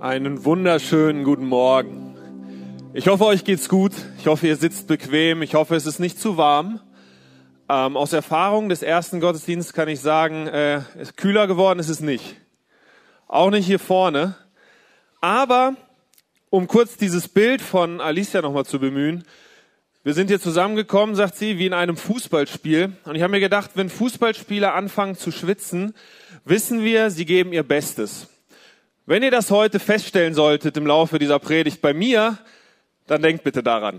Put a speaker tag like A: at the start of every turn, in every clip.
A: Einen wunderschönen guten Morgen. Ich hoffe, euch geht's gut. Ich hoffe, ihr sitzt bequem. Ich hoffe, es ist nicht zu warm. Ähm, aus Erfahrung des ersten Gottesdienstes kann ich sagen, äh, kühler geworden ist es nicht. Auch nicht hier vorne. Aber um kurz dieses Bild von Alicia nochmal zu bemühen, wir sind hier zusammengekommen, sagt sie, wie in einem Fußballspiel. Und ich habe mir gedacht, wenn Fußballspieler anfangen zu schwitzen, wissen wir, sie geben ihr Bestes. Wenn ihr das heute feststellen solltet im Laufe dieser Predigt bei mir, dann denkt bitte daran.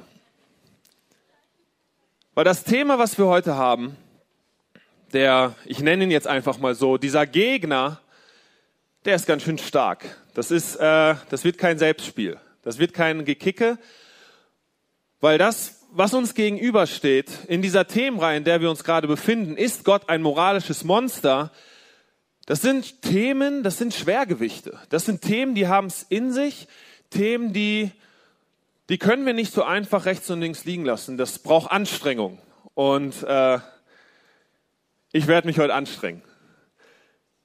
A: Weil das Thema, was wir heute haben, der, ich nenne ihn jetzt einfach mal so, dieser Gegner, der ist ganz schön stark. Das ist, äh, das wird kein Selbstspiel. Das wird kein Gekicke, weil das, was uns gegenübersteht in dieser Themenreihe, in der wir uns gerade befinden, ist Gott ein moralisches Monster, das sind Themen, das sind Schwergewichte. Das sind Themen, die haben es in sich. Themen, die, die können wir nicht so einfach rechts und links liegen lassen. Das braucht Anstrengung. Und äh, ich werde mich heute anstrengen.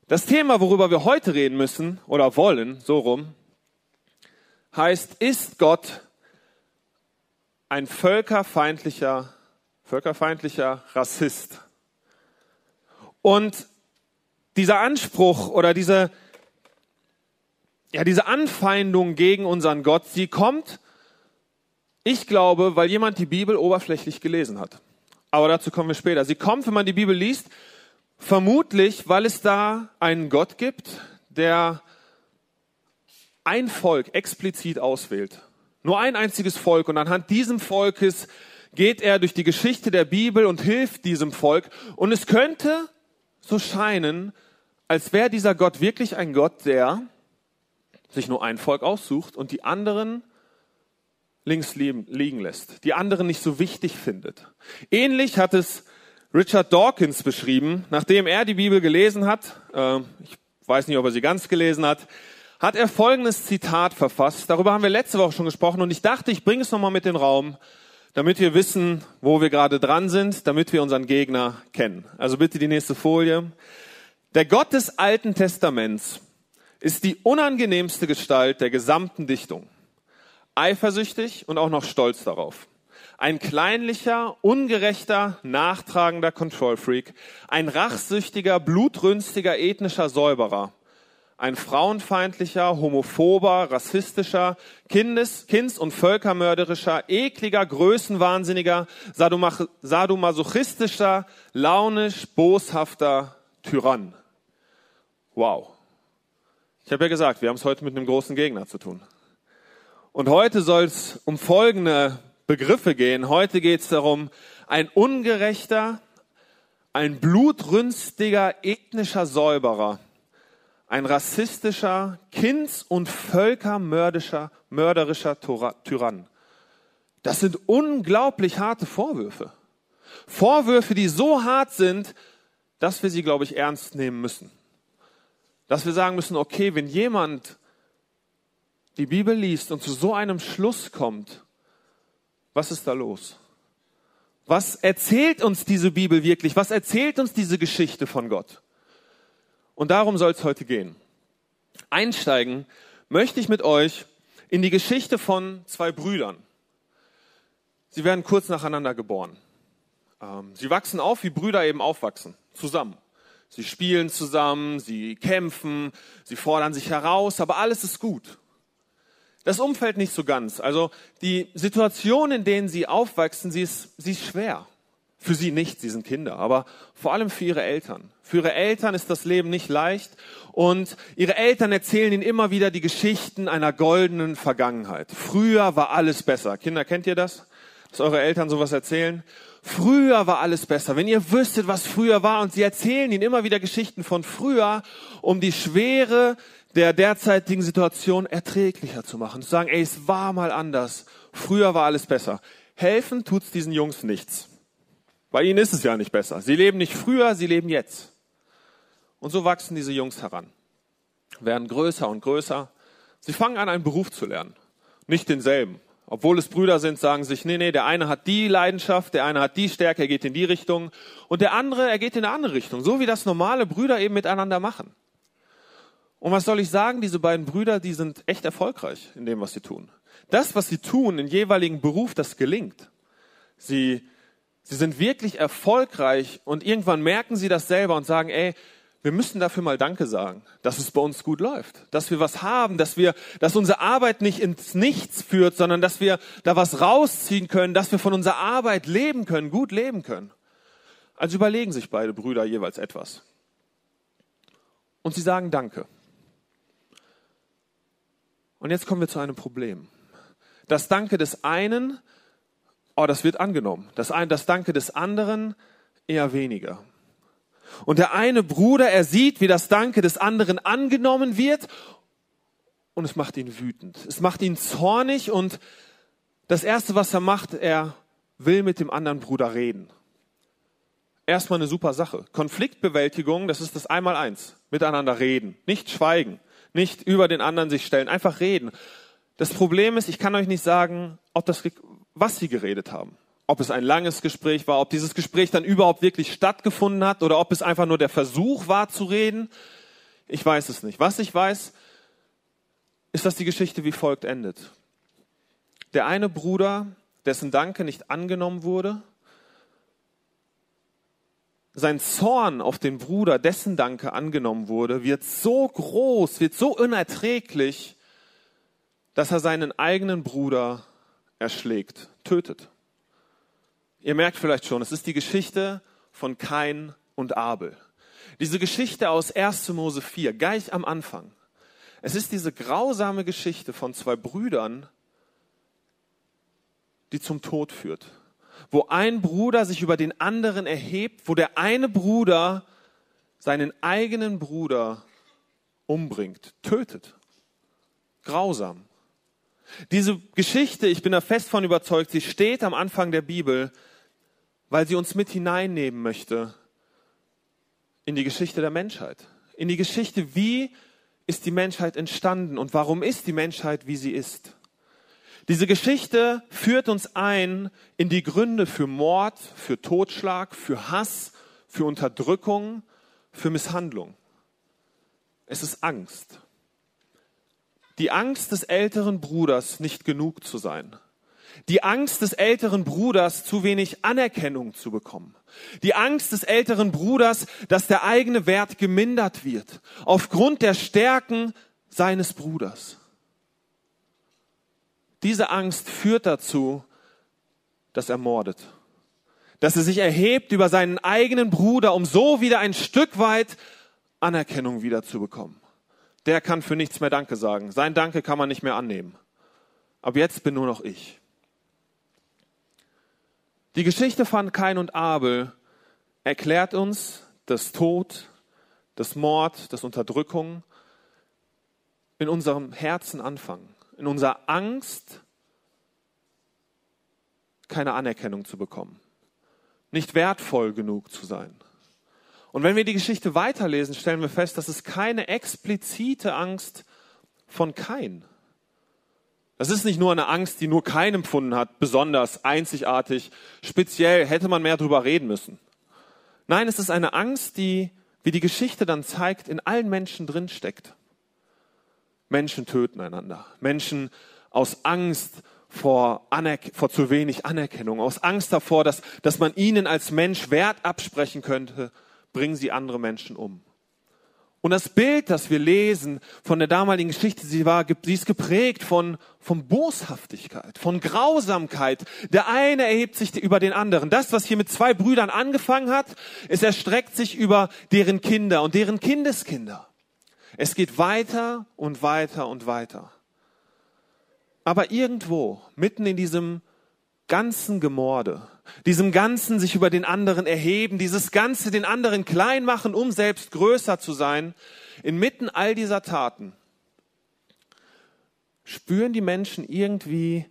A: Das Thema, worüber wir heute reden müssen oder wollen, so rum, heißt, ist Gott ein völkerfeindlicher, völkerfeindlicher Rassist? Und dieser Anspruch oder diese, ja, diese Anfeindung gegen unseren Gott, sie kommt, ich glaube, weil jemand die Bibel oberflächlich gelesen hat. Aber dazu kommen wir später. Sie kommt, wenn man die Bibel liest, vermutlich, weil es da einen Gott gibt, der ein Volk explizit auswählt. Nur ein einziges Volk. Und anhand diesem Volkes geht er durch die Geschichte der Bibel und hilft diesem Volk. Und es könnte so scheinen, als wäre dieser Gott wirklich ein Gott, der sich nur ein Volk aussucht und die anderen links liegen lässt, die anderen nicht so wichtig findet. Ähnlich hat es Richard Dawkins beschrieben, nachdem er die Bibel gelesen hat, äh, ich weiß nicht, ob er sie ganz gelesen hat, hat er folgendes Zitat verfasst. Darüber haben wir letzte Woche schon gesprochen und ich dachte, ich bringe es nochmal mit in den Raum, damit wir wissen, wo wir gerade dran sind, damit wir unseren Gegner kennen. Also bitte die nächste Folie. Der Gott des Alten Testaments ist die unangenehmste Gestalt der gesamten Dichtung. Eifersüchtig und auch noch stolz darauf. Ein kleinlicher, ungerechter, nachtragender Control-Freak. Ein rachsüchtiger, blutrünstiger, ethnischer Säuberer. Ein frauenfeindlicher, homophober, rassistischer, kindes-, kinds- und völkermörderischer, ekliger, größenwahnsinniger, sadomasochistischer, launisch, boshafter Tyrann. Wow. Ich habe ja gesagt, wir haben es heute mit einem großen Gegner zu tun. Und heute soll es um folgende Begriffe gehen. Heute geht es darum, ein ungerechter, ein blutrünstiger, ethnischer Säuberer, ein rassistischer, kinds- und völkermörderischer mörderischer Tyrann. Das sind unglaublich harte Vorwürfe. Vorwürfe, die so hart sind, dass wir sie, glaube ich, ernst nehmen müssen. Dass wir sagen müssen, okay, wenn jemand die Bibel liest und zu so einem Schluss kommt, was ist da los? Was erzählt uns diese Bibel wirklich? Was erzählt uns diese Geschichte von Gott? Und darum soll es heute gehen. Einsteigen möchte ich mit euch in die Geschichte von zwei Brüdern. Sie werden kurz nacheinander geboren. Ähm, sie wachsen auf, wie Brüder eben aufwachsen, zusammen. Sie spielen zusammen, sie kämpfen, sie fordern sich heraus, aber alles ist gut. Das Umfeld nicht so ganz. Also die Situation, in denen sie aufwachsen, sie ist, sie ist schwer. Für sie nicht, sie sind Kinder, aber vor allem für ihre Eltern. Für ihre Eltern ist das Leben nicht leicht und ihre Eltern erzählen ihnen immer wieder die Geschichten einer goldenen Vergangenheit. Früher war alles besser. Kinder, kennt ihr das? Dass eure Eltern sowas erzählen? Früher war alles besser. Wenn ihr wüsstet, was früher war, und sie erzählen ihnen immer wieder Geschichten von früher, um die Schwere der derzeitigen Situation erträglicher zu machen. Zu sagen, ey, es war mal anders. Früher war alles besser. Helfen tut's diesen Jungs nichts. Bei ihnen ist es ja nicht besser. Sie leben nicht früher, sie leben jetzt. Und so wachsen diese Jungs heran, werden größer und größer. Sie fangen an, einen Beruf zu lernen. Nicht denselben. Obwohl es Brüder sind, sagen sich, nee, nee, der eine hat die Leidenschaft, der eine hat die Stärke, er geht in die Richtung und der andere, er geht in eine andere Richtung. So wie das normale Brüder eben miteinander machen. Und was soll ich sagen? Diese beiden Brüder, die sind echt erfolgreich in dem, was sie tun. Das, was sie tun, im jeweiligen Beruf, das gelingt. Sie, sie sind wirklich erfolgreich und irgendwann merken sie das selber und sagen, ey, wir müssen dafür mal Danke sagen, dass es bei uns gut läuft, dass wir was haben, dass wir, dass unsere Arbeit nicht ins Nichts führt, sondern dass wir da was rausziehen können, dass wir von unserer Arbeit leben können, gut leben können. Also überlegen sich beide Brüder jeweils etwas. Und sie sagen Danke. Und jetzt kommen wir zu einem Problem. Das Danke des einen, oh, das wird angenommen. Das, das Danke des anderen eher weniger. Und der eine Bruder, er sieht, wie das Danke des anderen angenommen wird und es macht ihn wütend. Es macht ihn zornig und das Erste, was er macht, er will mit dem anderen Bruder reden. Erstmal eine super Sache. Konfliktbewältigung, das ist das Einmaleins. Miteinander reden. Nicht schweigen. Nicht über den anderen sich stellen. Einfach reden. Das Problem ist, ich kann euch nicht sagen, ob das, was sie geredet haben ob es ein langes Gespräch war, ob dieses Gespräch dann überhaupt wirklich stattgefunden hat oder ob es einfach nur der Versuch war zu reden. Ich weiß es nicht. Was ich weiß, ist, dass die Geschichte wie folgt endet. Der eine Bruder, dessen Danke nicht angenommen wurde, sein Zorn auf den Bruder, dessen Danke angenommen wurde, wird so groß, wird so unerträglich, dass er seinen eigenen Bruder erschlägt, tötet. Ihr merkt vielleicht schon, es ist die Geschichte von Kain und Abel. Diese Geschichte aus 1. Mose 4, gleich am Anfang. Es ist diese grausame Geschichte von zwei Brüdern, die zum Tod führt. Wo ein Bruder sich über den anderen erhebt, wo der eine Bruder seinen eigenen Bruder umbringt, tötet. Grausam. Diese Geschichte, ich bin da fest von überzeugt, sie steht am Anfang der Bibel, weil sie uns mit hineinnehmen möchte in die Geschichte der Menschheit. In die Geschichte, wie ist die Menschheit entstanden und warum ist die Menschheit, wie sie ist. Diese Geschichte führt uns ein in die Gründe für Mord, für Totschlag, für Hass, für Unterdrückung, für Misshandlung. Es ist Angst. Die Angst des älteren Bruders, nicht genug zu sein die Angst des älteren Bruders, zu wenig Anerkennung zu bekommen. Die Angst des älteren Bruders, dass der eigene Wert gemindert wird, aufgrund der Stärken seines Bruders. Diese Angst führt dazu, dass er mordet. Dass er sich erhebt über seinen eigenen Bruder, um so wieder ein Stück weit Anerkennung wiederzubekommen. Der kann für nichts mehr Danke sagen. Sein Danke kann man nicht mehr annehmen. Ab jetzt bin nur noch ich. Die Geschichte von Kain und Abel erklärt uns, dass Tod, dass Mord, dass Unterdrückung in unserem Herzen anfangen, in unserer Angst, keine Anerkennung zu bekommen, nicht wertvoll genug zu sein. Und wenn wir die Geschichte weiterlesen, stellen wir fest, dass es keine explizite Angst von Kain das ist nicht nur eine Angst, die nur kein empfunden hat, besonders, einzigartig, speziell, hätte man mehr drüber reden müssen. Nein, es ist eine Angst, die, wie die Geschichte dann zeigt, in allen Menschen drinsteckt. Menschen töten einander. Menschen aus Angst vor, Anerk vor zu wenig Anerkennung, aus Angst davor, dass, dass man ihnen als Mensch Wert absprechen könnte, bringen sie andere Menschen um. Und das Bild, das wir lesen von der damaligen Geschichte, sie war, sie ist geprägt von, von Boshaftigkeit, von Grausamkeit. Der eine erhebt sich über den anderen. Das, was hier mit zwei Brüdern angefangen hat, es erstreckt sich über deren Kinder und deren Kindeskinder. Es geht weiter und weiter und weiter. Aber irgendwo, mitten in diesem ganzen Gemorde, diesem ganzen sich über den anderen erheben, dieses ganze den anderen klein machen, um selbst größer zu sein, inmitten all dieser Taten, spüren die Menschen irgendwie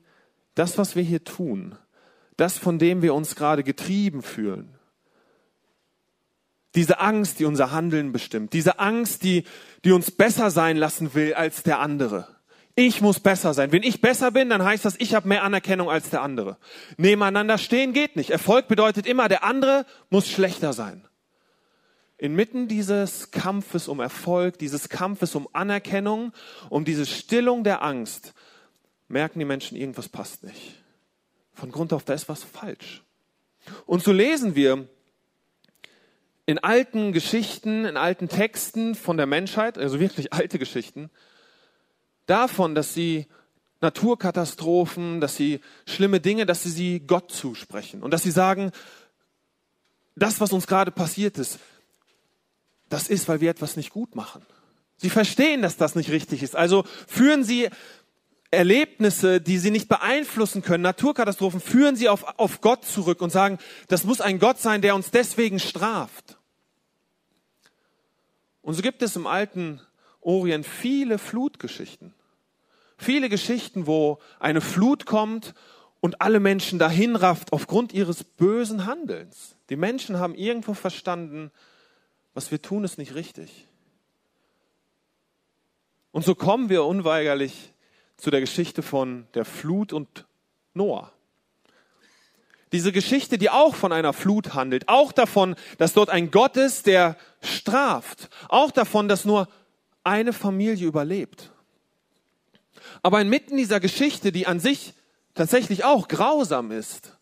A: das, was wir hier tun, das, von dem wir uns gerade getrieben fühlen. Diese Angst, die unser Handeln bestimmt, diese Angst, die, die uns besser sein lassen will als der andere. Ich muss besser sein. Wenn ich besser bin, dann heißt das, ich habe mehr Anerkennung als der andere. Nebeneinander stehen geht nicht. Erfolg bedeutet immer, der andere muss schlechter sein. Inmitten dieses Kampfes um Erfolg, dieses Kampfes um Anerkennung, um diese Stillung der Angst, merken die Menschen, irgendwas passt nicht. Von Grund auf, da ist was falsch. Und so lesen wir in alten Geschichten, in alten Texten von der Menschheit, also wirklich alte Geschichten, davon, dass sie Naturkatastrophen, dass sie schlimme Dinge, dass sie sie Gott zusprechen und dass sie sagen, das, was uns gerade passiert ist, das ist, weil wir etwas nicht gut machen. Sie verstehen, dass das nicht richtig ist. Also führen sie Erlebnisse, die sie nicht beeinflussen können, Naturkatastrophen, führen sie auf, auf Gott zurück und sagen, das muss ein Gott sein, der uns deswegen straft. Und so gibt es im alten Orient viele Flutgeschichten. Viele Geschichten, wo eine Flut kommt und alle Menschen dahin rafft aufgrund ihres bösen Handelns. Die Menschen haben irgendwo verstanden, was wir tun, ist nicht richtig. Und so kommen wir unweigerlich zu der Geschichte von der Flut und Noah. Diese Geschichte, die auch von einer Flut handelt, auch davon, dass dort ein Gott ist, der straft, auch davon, dass nur eine Familie überlebt. Aber inmitten dieser Geschichte, die an sich tatsächlich auch grausam ist,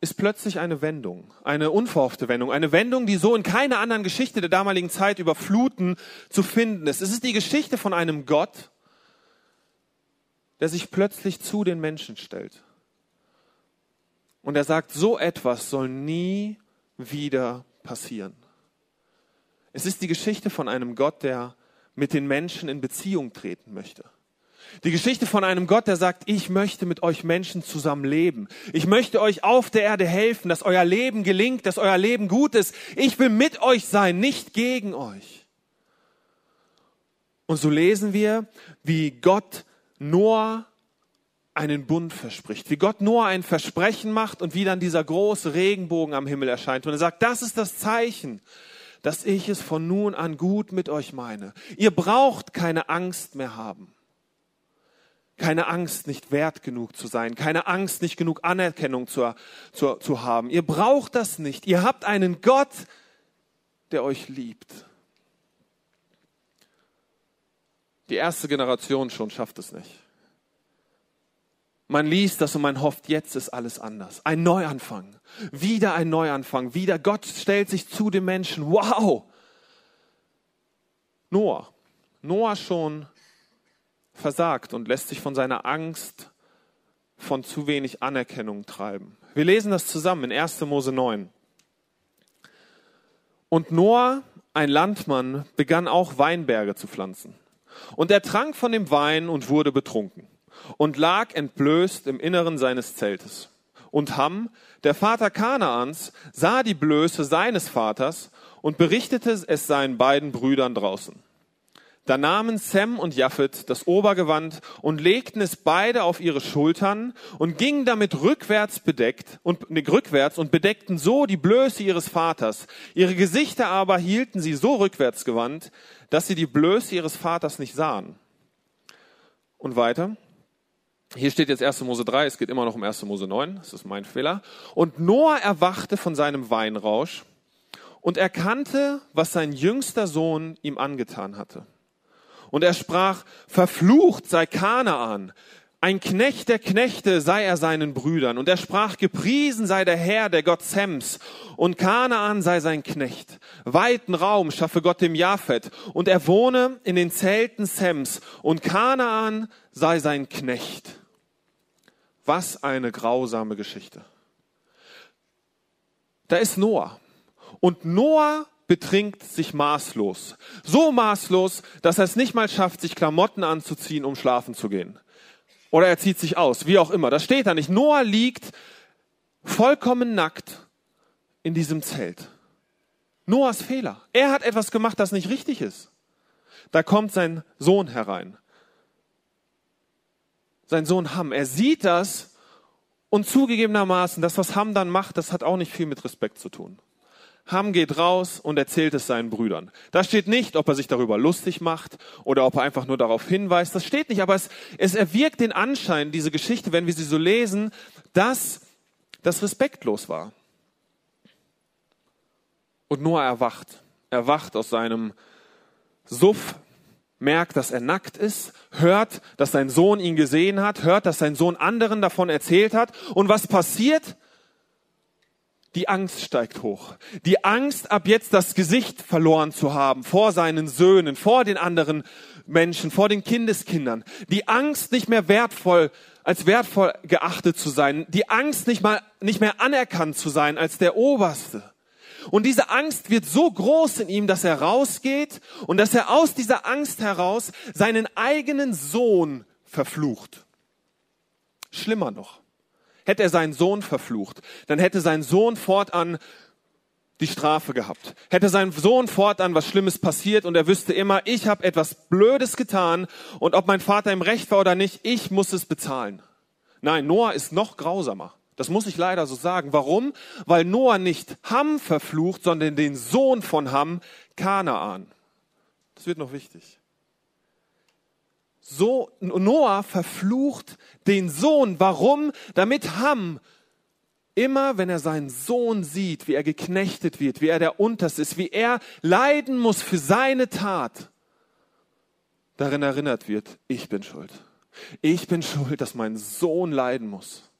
A: ist plötzlich eine Wendung, eine unverhoffte Wendung, eine Wendung, die so in keiner anderen Geschichte der damaligen Zeit über Fluten zu finden ist. Es ist die Geschichte von einem Gott, der sich plötzlich zu den Menschen stellt. Und er sagt, so etwas soll nie wieder passieren. Es ist die Geschichte von einem Gott, der mit den Menschen in Beziehung treten möchte. Die Geschichte von einem Gott, der sagt, ich möchte mit euch Menschen zusammen leben. Ich möchte euch auf der Erde helfen, dass euer Leben gelingt, dass euer Leben gut ist. Ich will mit euch sein, nicht gegen euch. Und so lesen wir, wie Gott Noah einen Bund verspricht, wie Gott Noah ein Versprechen macht und wie dann dieser große Regenbogen am Himmel erscheint. Und er sagt, das ist das Zeichen, dass ich es von nun an gut mit euch meine. Ihr braucht keine Angst mehr haben. Keine Angst, nicht wert genug zu sein. Keine Angst, nicht genug Anerkennung zu, zu, zu haben. Ihr braucht das nicht. Ihr habt einen Gott, der euch liebt. Die erste Generation schon schafft es nicht. Man liest das und man hofft, jetzt ist alles anders. Ein Neuanfang. Wieder ein Neuanfang. Wieder Gott stellt sich zu den Menschen. Wow! Noah. Noah schon versagt und lässt sich von seiner Angst von zu wenig Anerkennung treiben. Wir lesen das zusammen in 1. Mose 9. Und Noah, ein Landmann, begann auch Weinberge zu pflanzen. Und er trank von dem Wein und wurde betrunken und lag entblößt im Inneren seines Zeltes. Und Ham, der Vater Kanaans, sah die Blöße seines Vaters und berichtete es seinen beiden Brüdern draußen. Da nahmen Sem und Japhet das Obergewand und legten es beide auf ihre Schultern und gingen damit rückwärts bedeckt und ne, rückwärts und bedeckten so die Blöße ihres Vaters. Ihre Gesichter aber hielten sie so rückwärts gewandt, dass sie die Blöße ihres Vaters nicht sahen. Und weiter. Hier steht jetzt 1. Mose 3, es geht immer noch um 1. Mose 9, das ist mein Fehler. Und Noah erwachte von seinem Weinrausch und erkannte, was sein jüngster Sohn ihm angetan hatte. Und er sprach, verflucht sei Kanaan, ein Knecht der Knechte sei er seinen Brüdern. Und er sprach, gepriesen sei der Herr, der Gott Sems, und Kanaan sei sein Knecht. Weiten Raum schaffe Gott dem Japhet, und er wohne in den Zelten Sems, und Kanaan sei sein Knecht. Was eine grausame Geschichte. Da ist Noah. Und Noah betrinkt sich maßlos. So maßlos, dass er es nicht mal schafft, sich Klamotten anzuziehen, um schlafen zu gehen. Oder er zieht sich aus, wie auch immer. Das steht da nicht. Noah liegt vollkommen nackt in diesem Zelt. Noahs Fehler. Er hat etwas gemacht, das nicht richtig ist. Da kommt sein Sohn herein. Sein Sohn Ham. Er sieht das und zugegebenermaßen, das, was Ham dann macht, das hat auch nicht viel mit Respekt zu tun. Ham geht raus und erzählt es seinen Brüdern. Da steht nicht, ob er sich darüber lustig macht oder ob er einfach nur darauf hinweist. Das steht nicht, aber es, es erwirkt den Anschein, diese Geschichte, wenn wir sie so lesen, dass das respektlos war. Und Noah erwacht. Er wacht aus seinem Suff, merkt, dass er nackt ist, hört, dass sein Sohn ihn gesehen hat, hört, dass sein Sohn anderen davon erzählt hat. Und was passiert? Die Angst steigt hoch. Die Angst, ab jetzt das Gesicht verloren zu haben vor seinen Söhnen, vor den anderen Menschen, vor den Kindeskindern. Die Angst, nicht mehr wertvoll, als wertvoll geachtet zu sein. Die Angst, nicht mal, nicht mehr anerkannt zu sein als der Oberste. Und diese Angst wird so groß in ihm, dass er rausgeht und dass er aus dieser Angst heraus seinen eigenen Sohn verflucht. Schlimmer noch. Hätte er seinen Sohn verflucht, dann hätte sein Sohn fortan die Strafe gehabt. Hätte sein Sohn fortan was Schlimmes passiert und er wüsste immer, ich habe etwas Blödes getan und ob mein Vater im Recht war oder nicht, ich muss es bezahlen. Nein, Noah ist noch grausamer. Das muss ich leider so sagen. Warum? Weil Noah nicht Ham verflucht, sondern den Sohn von Ham, Kanaan. Das wird noch wichtig. So, Noah verflucht den Sohn. Warum? Damit Ham immer, wenn er seinen Sohn sieht, wie er geknechtet wird, wie er der Unterste ist, wie er leiden muss für seine Tat, darin erinnert wird, ich bin schuld. Ich bin schuld, dass mein Sohn leiden muss.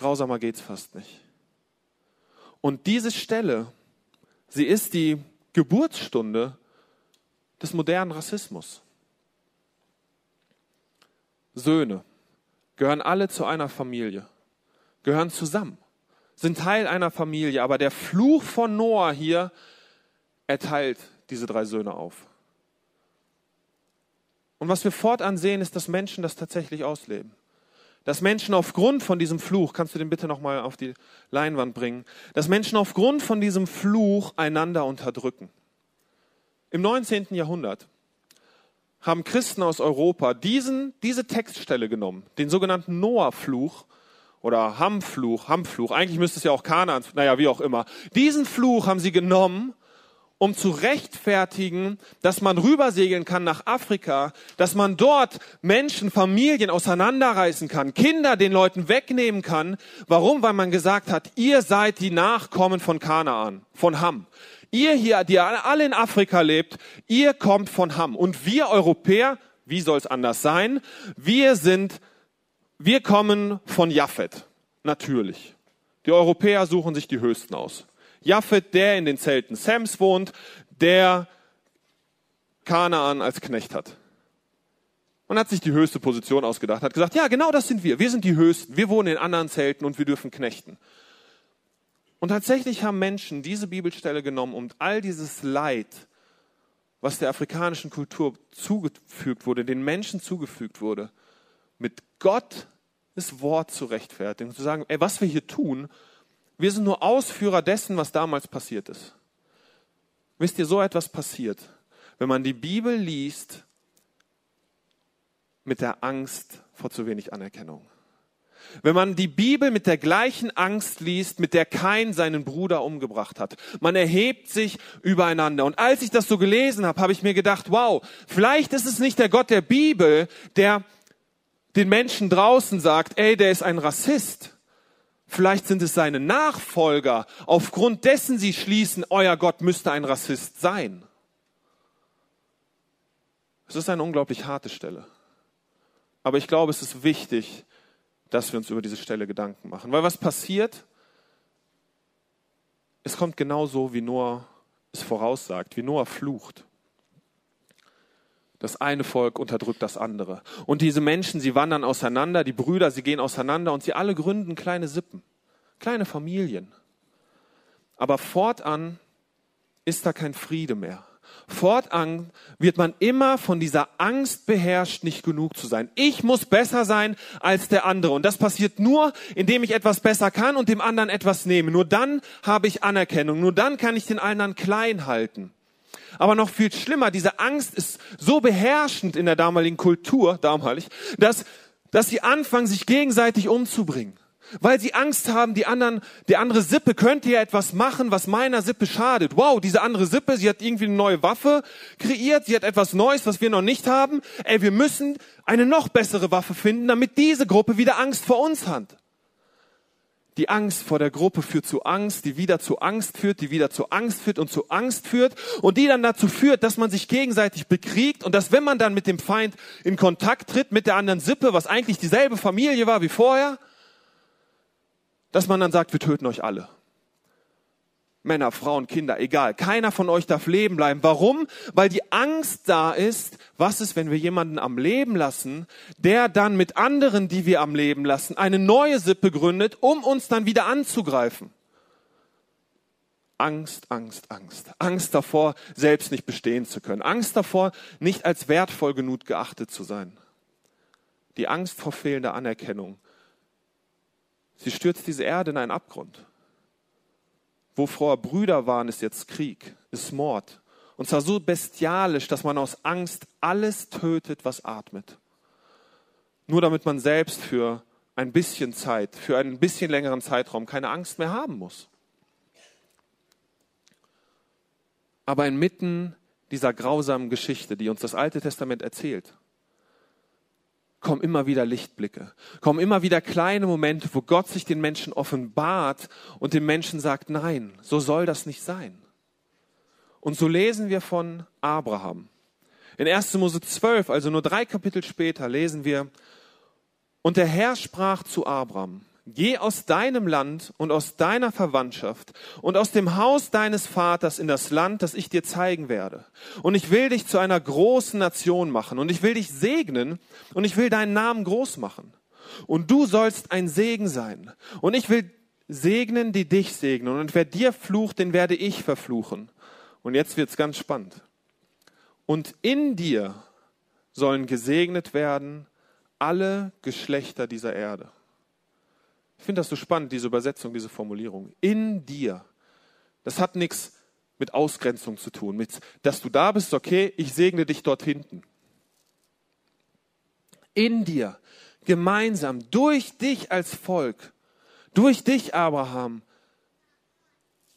A: Grausamer geht's fast nicht. Und diese Stelle, sie ist die Geburtsstunde des modernen Rassismus. Söhne gehören alle zu einer Familie, gehören zusammen, sind Teil einer Familie, aber der Fluch von Noah hier erteilt diese drei Söhne auf. Und was wir fortan sehen, ist, dass Menschen das tatsächlich ausleben dass Menschen aufgrund von diesem Fluch, kannst du den bitte nochmal auf die Leinwand bringen, dass Menschen aufgrund von diesem Fluch einander unterdrücken. Im 19. Jahrhundert haben Christen aus Europa diesen, diese Textstelle genommen, den sogenannten Noah-Fluch oder Ham-Fluch, Ham-Fluch, eigentlich müsste es ja auch Kanaan, naja, wie auch immer. Diesen Fluch haben sie genommen um zu rechtfertigen, dass man rübersegeln kann nach Afrika, dass man dort Menschen, Familien auseinanderreißen kann, Kinder den Leuten wegnehmen kann. Warum? Weil man gesagt hat, ihr seid die Nachkommen von Kanaan, von Ham. Ihr hier, die alle in Afrika lebt, ihr kommt von Ham. Und wir Europäer, wie soll es anders sein? Wir sind, wir kommen von Japhet. Natürlich. Die Europäer suchen sich die Höchsten aus. Japhet, der in den Zelten Sams wohnt, der Kanaan als Knecht hat. Man hat sich die höchste Position ausgedacht, hat gesagt, ja, genau das sind wir. Wir sind die Höchsten. Wir wohnen in anderen Zelten und wir dürfen knechten. Und tatsächlich haben Menschen diese Bibelstelle genommen, um all dieses Leid, was der afrikanischen Kultur zugefügt wurde, den Menschen zugefügt wurde, mit Gottes Wort zu rechtfertigen und zu sagen, ey, was wir hier tun, wir sind nur Ausführer dessen, was damals passiert ist. Wisst ihr, so etwas passiert, wenn man die Bibel liest mit der Angst vor zu wenig Anerkennung. Wenn man die Bibel mit der gleichen Angst liest, mit der Kain seinen Bruder umgebracht hat. Man erhebt sich übereinander. Und als ich das so gelesen habe, habe ich mir gedacht, wow, vielleicht ist es nicht der Gott der Bibel, der den Menschen draußen sagt, ey, der ist ein Rassist. Vielleicht sind es seine Nachfolger, aufgrund dessen sie schließen, euer Gott müsste ein Rassist sein. Es ist eine unglaublich harte Stelle. Aber ich glaube, es ist wichtig, dass wir uns über diese Stelle Gedanken machen. Weil was passiert? Es kommt genau so, wie Noah es voraussagt, wie Noah flucht. Das eine Volk unterdrückt das andere. Und diese Menschen, sie wandern auseinander, die Brüder, sie gehen auseinander und sie alle gründen kleine Sippen, kleine Familien. Aber fortan ist da kein Friede mehr. Fortan wird man immer von dieser Angst beherrscht, nicht genug zu sein. Ich muss besser sein als der andere. Und das passiert nur, indem ich etwas besser kann und dem anderen etwas nehme. Nur dann habe ich Anerkennung. Nur dann kann ich den anderen klein halten. Aber noch viel schlimmer, diese Angst ist so beherrschend in der damaligen Kultur, damalig, dass, dass sie anfangen, sich gegenseitig umzubringen. Weil sie Angst haben, die anderen, die andere Sippe könnte ja etwas machen, was meiner Sippe schadet. Wow, diese andere Sippe, sie hat irgendwie eine neue Waffe kreiert, sie hat etwas Neues, was wir noch nicht haben. Ey, wir müssen eine noch bessere Waffe finden, damit diese Gruppe wieder Angst vor uns hat. Die Angst vor der Gruppe führt zu Angst, die wieder zu Angst führt, die wieder zu Angst führt und zu Angst führt und die dann dazu führt, dass man sich gegenseitig bekriegt und dass wenn man dann mit dem Feind in Kontakt tritt, mit der anderen Sippe, was eigentlich dieselbe Familie war wie vorher, dass man dann sagt, wir töten euch alle. Männer, Frauen, Kinder, egal. Keiner von euch darf leben bleiben. Warum? Weil die Angst da ist, was ist, wenn wir jemanden am Leben lassen, der dann mit anderen, die wir am Leben lassen, eine neue Sippe gründet, um uns dann wieder anzugreifen. Angst, Angst, Angst. Angst davor, selbst nicht bestehen zu können. Angst davor, nicht als wertvoll genug geachtet zu sein. Die Angst vor fehlender Anerkennung. Sie stürzt diese Erde in einen Abgrund. Wo vorher Brüder waren, ist jetzt Krieg, ist Mord. Und zwar so bestialisch, dass man aus Angst alles tötet, was atmet. Nur damit man selbst für ein bisschen Zeit, für einen bisschen längeren Zeitraum keine Angst mehr haben muss. Aber inmitten dieser grausamen Geschichte, die uns das Alte Testament erzählt, kommen immer wieder Lichtblicke, kommen immer wieder kleine Momente, wo Gott sich den Menschen offenbart und dem Menschen sagt, nein, so soll das nicht sein. Und so lesen wir von Abraham. In 1. Mose 12, also nur drei Kapitel später, lesen wir, und der Herr sprach zu Abraham, Geh aus deinem Land und aus deiner Verwandtschaft und aus dem Haus deines Vaters in das Land, das ich dir zeigen werde. Und ich will dich zu einer großen Nation machen und ich will dich segnen und ich will deinen Namen groß machen. Und du sollst ein Segen sein. Und ich will segnen, die dich segnen. Und wer dir flucht, den werde ich verfluchen. Und jetzt wird's ganz spannend. Und in dir sollen gesegnet werden alle Geschlechter dieser Erde. Ich finde das so spannend, diese Übersetzung, diese Formulierung. In dir. Das hat nichts mit Ausgrenzung zu tun, mit, dass du da bist, okay, ich segne dich dort hinten. In dir, gemeinsam, durch dich als Volk, durch dich, Abraham,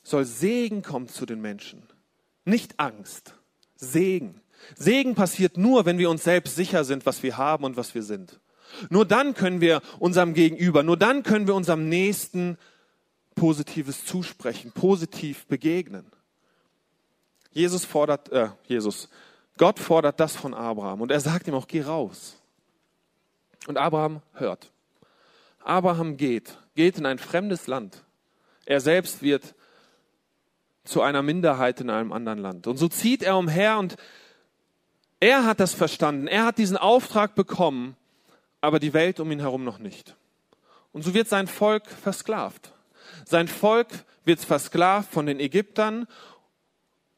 A: soll Segen kommen zu den Menschen. Nicht Angst, Segen. Segen passiert nur, wenn wir uns selbst sicher sind, was wir haben und was wir sind. Nur dann können wir unserem Gegenüber, nur dann können wir unserem Nächsten Positives zusprechen, positiv begegnen. Jesus fordert, äh, Jesus, Gott fordert das von Abraham und er sagt ihm auch, geh raus. Und Abraham hört. Abraham geht, geht in ein fremdes Land. Er selbst wird zu einer Minderheit in einem anderen Land. Und so zieht er umher und er hat das verstanden. Er hat diesen Auftrag bekommen, aber die Welt um ihn herum noch nicht. Und so wird sein Volk versklavt. Sein Volk wird versklavt von den Ägyptern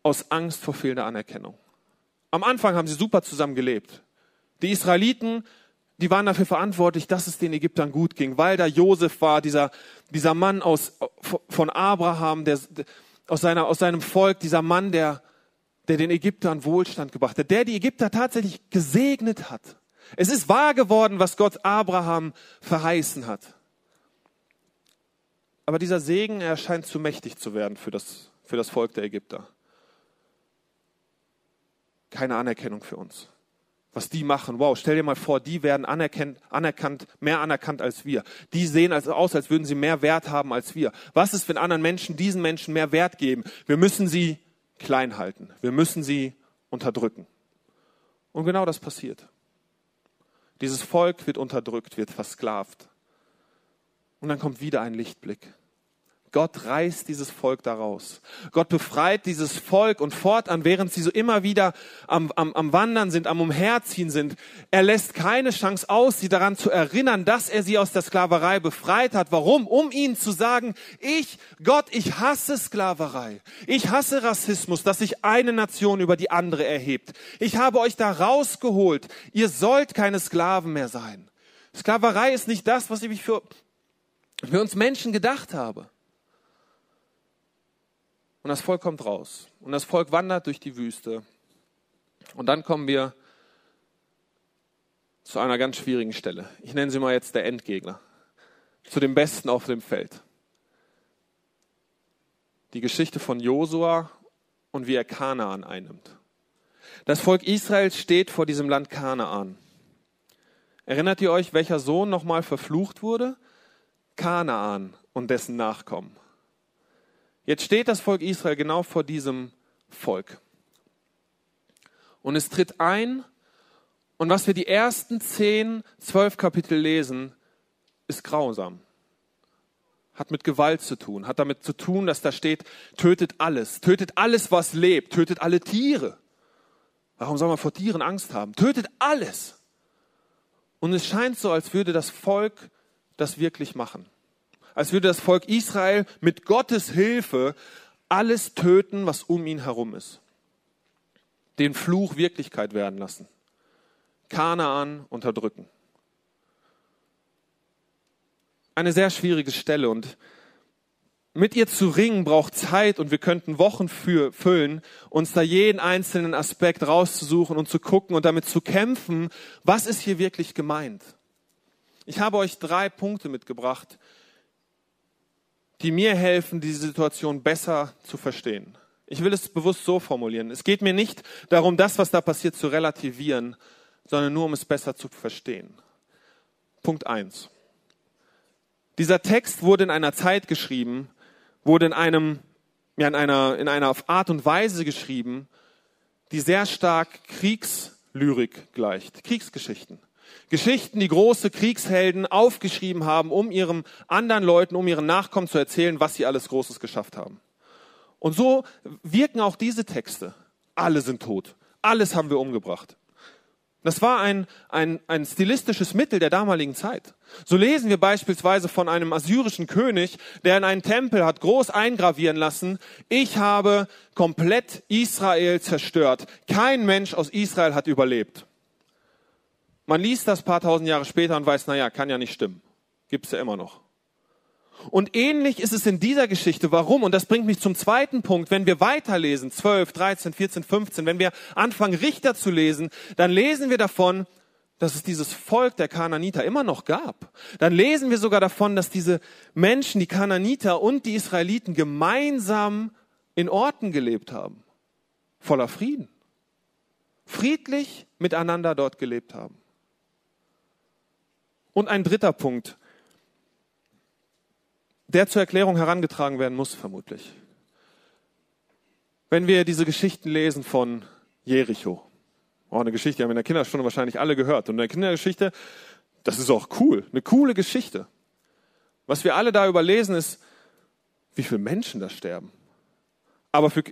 A: aus Angst vor fehlender Anerkennung. Am Anfang haben sie super zusammen gelebt. Die Israeliten, die waren dafür verantwortlich, dass es den Ägyptern gut ging, weil da Josef war, dieser, dieser Mann aus, von Abraham, der, aus, seiner, aus seinem Volk, dieser Mann, der, der den Ägyptern Wohlstand gebracht hat, der die Ägypter tatsächlich gesegnet hat. Es ist wahr geworden, was Gott Abraham verheißen hat. Aber dieser Segen, er scheint zu mächtig zu werden für das, für das Volk der Ägypter. Keine Anerkennung für uns. Was die machen, wow, stell dir mal vor, die werden anerkannt, anerkannt, mehr anerkannt als wir. Die sehen als, aus, als würden sie mehr Wert haben als wir. Was ist, wenn anderen Menschen diesen Menschen mehr Wert geben? Wir müssen sie klein halten. Wir müssen sie unterdrücken. Und genau das passiert. Dieses Volk wird unterdrückt, wird versklavt. Und dann kommt wieder ein Lichtblick. Gott reißt dieses Volk daraus. Gott befreit dieses Volk und fortan, während sie so immer wieder am, am, am Wandern sind, am Umherziehen sind, er lässt keine Chance aus, sie daran zu erinnern, dass er sie aus der Sklaverei befreit hat. Warum? Um ihnen zu sagen, ich, Gott, ich hasse Sklaverei. Ich hasse Rassismus, dass sich eine Nation über die andere erhebt. Ich habe euch da rausgeholt. Ihr sollt keine Sklaven mehr sein. Sklaverei ist nicht das, was ich für, für uns Menschen gedacht habe. Und das Volk kommt raus. Und das Volk wandert durch die Wüste. Und dann kommen wir zu einer ganz schwierigen Stelle. Ich nenne sie mal jetzt der Endgegner. Zu dem Besten auf dem Feld. Die Geschichte von Josua und wie er Kanaan einnimmt. Das Volk Israel steht vor diesem Land Kanaan. Erinnert ihr euch, welcher Sohn nochmal verflucht wurde? Kanaan und dessen Nachkommen. Jetzt steht das Volk Israel genau vor diesem Volk. Und es tritt ein, und was wir die ersten zehn, zwölf Kapitel lesen, ist grausam. Hat mit Gewalt zu tun, hat damit zu tun, dass da steht, tötet alles, tötet alles, was lebt, tötet alle Tiere. Warum soll man vor Tieren Angst haben? Tötet alles. Und es scheint so, als würde das Volk das wirklich machen. Als würde das Volk Israel mit Gottes Hilfe alles töten, was um ihn herum ist. Den Fluch Wirklichkeit werden lassen. Kanaan unterdrücken. Eine sehr schwierige Stelle und mit ihr zu ringen braucht Zeit und wir könnten Wochen für, füllen, uns da jeden einzelnen Aspekt rauszusuchen und zu gucken und damit zu kämpfen, was ist hier wirklich gemeint. Ich habe euch drei Punkte mitgebracht, die mir helfen, diese Situation besser zu verstehen. Ich will es bewusst so formulieren. Es geht mir nicht darum, das, was da passiert, zu relativieren, sondern nur um es besser zu verstehen. Punkt eins: Dieser Text wurde in einer Zeit geschrieben, wurde in einem, ja, in einer, in einer Art und Weise geschrieben, die sehr stark Kriegslyrik gleicht, Kriegsgeschichten. Geschichten, die große Kriegshelden aufgeschrieben haben, um ihren anderen Leuten, um ihren Nachkommen zu erzählen, was sie alles Großes geschafft haben. Und so wirken auch diese Texte. Alle sind tot. Alles haben wir umgebracht. Das war ein, ein, ein stilistisches Mittel der damaligen Zeit. So lesen wir beispielsweise von einem assyrischen König, der in einen Tempel hat groß eingravieren lassen, ich habe komplett Israel zerstört. Kein Mensch aus Israel hat überlebt. Man liest das paar tausend Jahre später und weiß, naja, kann ja nicht stimmen. Gibt's ja immer noch. Und ähnlich ist es in dieser Geschichte. Warum? Und das bringt mich zum zweiten Punkt. Wenn wir weiterlesen, 12, 13, 14, 15, wenn wir anfangen, Richter zu lesen, dann lesen wir davon, dass es dieses Volk der Kananiter immer noch gab. Dann lesen wir sogar davon, dass diese Menschen, die Kananiter und die Israeliten gemeinsam in Orten gelebt haben. Voller Frieden. Friedlich miteinander dort gelebt haben. Und ein dritter Punkt der zur Erklärung herangetragen werden muss, vermutlich. Wenn wir diese Geschichten lesen von Jericho, oh, eine Geschichte, die haben in der Kinderstunde wahrscheinlich alle gehört. Und in der Kindergeschichte, das ist auch cool, eine coole Geschichte. Was wir alle da überlesen ist, wie viele Menschen da sterben. Aber für,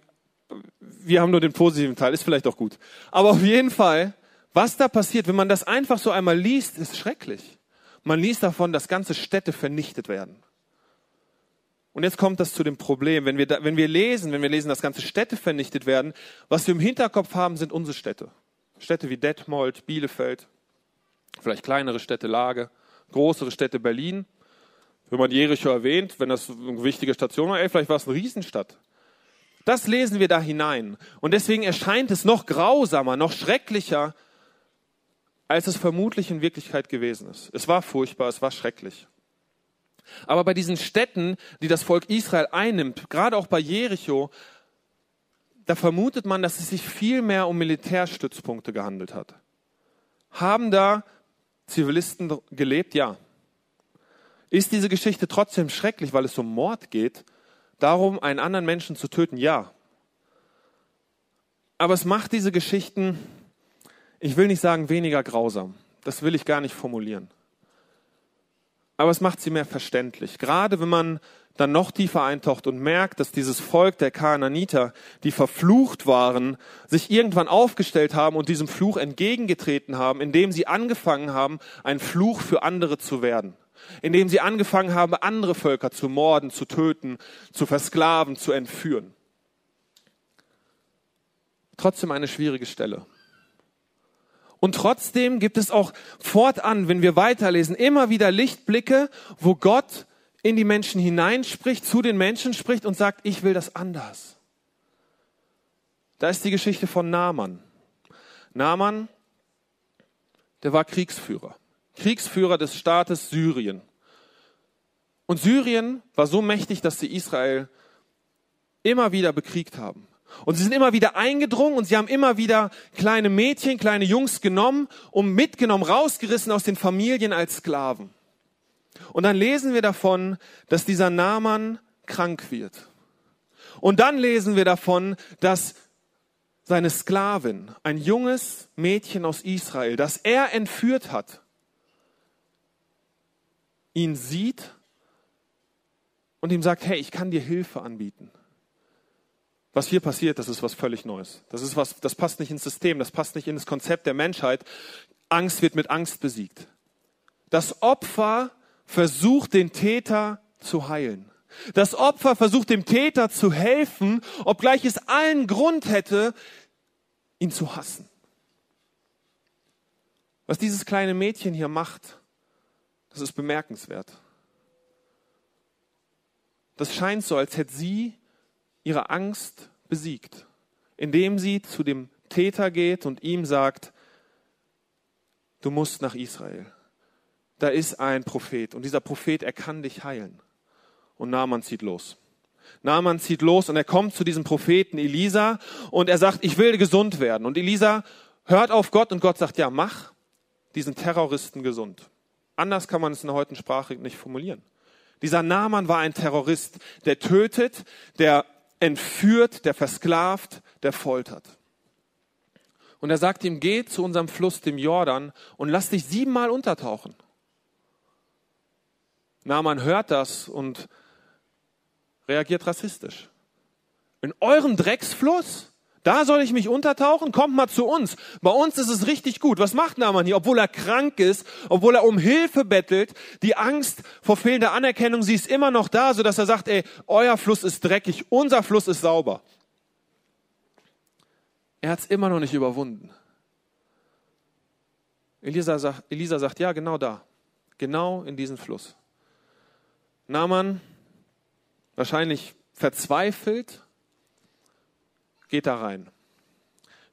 A: wir haben nur den positiven Teil, ist vielleicht auch gut. Aber auf jeden Fall, was da passiert, wenn man das einfach so einmal liest, ist schrecklich. Man liest davon, dass ganze Städte vernichtet werden. Und jetzt kommt das zu dem Problem. Wenn wir, da, wenn wir lesen, wenn wir lesen, dass ganze Städte vernichtet werden, was wir im Hinterkopf haben, sind unsere Städte. Städte wie Detmold, Bielefeld, vielleicht kleinere Städte Lage, größere Städte Berlin. Wenn man Jericho erwähnt, wenn das eine wichtige Station war, ey, vielleicht war es eine Riesenstadt. Das lesen wir da hinein. Und deswegen erscheint es noch grausamer, noch schrecklicher, als es vermutlich in Wirklichkeit gewesen ist. Es war furchtbar, es war schrecklich. Aber bei diesen Städten, die das Volk Israel einnimmt, gerade auch bei Jericho, da vermutet man, dass es sich viel mehr um Militärstützpunkte gehandelt hat. Haben da Zivilisten gelebt? Ja. Ist diese Geschichte trotzdem schrecklich, weil es um Mord geht, darum, einen anderen Menschen zu töten? Ja. Aber es macht diese Geschichten, ich will nicht sagen weniger grausam. Das will ich gar nicht formulieren aber es macht sie mehr verständlich. Gerade wenn man dann noch tiefer eintaucht und merkt, dass dieses Volk der Kanaaniter, die verflucht waren, sich irgendwann aufgestellt haben und diesem Fluch entgegengetreten haben, indem sie angefangen haben, ein Fluch für andere zu werden. Indem sie angefangen haben, andere Völker zu morden, zu töten, zu versklaven, zu entführen. Trotzdem eine schwierige Stelle. Und trotzdem gibt es auch fortan, wenn wir weiterlesen, immer wieder Lichtblicke, wo Gott in die Menschen hineinspricht, zu den Menschen spricht und sagt, ich will das anders. Da ist die Geschichte von Naaman. Naaman, der war Kriegsführer. Kriegsführer des Staates Syrien. Und Syrien war so mächtig, dass sie Israel immer wieder bekriegt haben. Und sie sind immer wieder eingedrungen und sie haben immer wieder kleine Mädchen, kleine Jungs genommen, um mitgenommen, rausgerissen aus den Familien als Sklaven. Und dann lesen wir davon, dass dieser Naaman krank wird. Und dann lesen wir davon, dass seine Sklavin, ein junges Mädchen aus Israel, das er entführt hat, ihn sieht und ihm sagt, hey, ich kann dir Hilfe anbieten. Was hier passiert, das ist was völlig Neues. Das ist was, das passt nicht ins System, das passt nicht in das Konzept der Menschheit. Angst wird mit Angst besiegt. Das Opfer versucht den Täter zu heilen. Das Opfer versucht dem Täter zu helfen, obgleich es allen Grund hätte, ihn zu hassen. Was dieses kleine Mädchen hier macht, das ist bemerkenswert. Das scheint so, als hätte sie ihre Angst besiegt, indem sie zu dem Täter geht und ihm sagt, du musst nach Israel. Da ist ein Prophet und dieser Prophet, er kann dich heilen. Und Naaman zieht los. Naaman zieht los und er kommt zu diesem Propheten Elisa und er sagt, ich will gesund werden. Und Elisa hört auf Gott und Gott sagt, ja, mach diesen Terroristen gesund. Anders kann man es in der heutigen Sprache nicht formulieren. Dieser Naaman war ein Terrorist, der tötet, der entführt, der versklavt, der foltert. Und er sagt ihm, geh zu unserem Fluss, dem Jordan, und lass dich siebenmal untertauchen. Naaman hört das und reagiert rassistisch. In eurem Drecksfluss? Da soll ich mich untertauchen? Kommt mal zu uns. Bei uns ist es richtig gut. Was macht Naaman hier? Obwohl er krank ist, obwohl er um Hilfe bettelt, die Angst vor fehlender Anerkennung, sie ist immer noch da, sodass er sagt, ey, euer Fluss ist dreckig, unser Fluss ist sauber. Er hat es immer noch nicht überwunden. Elisa sagt, Elisa sagt, ja, genau da. Genau in diesen Fluss. Naaman wahrscheinlich verzweifelt, geht da rein.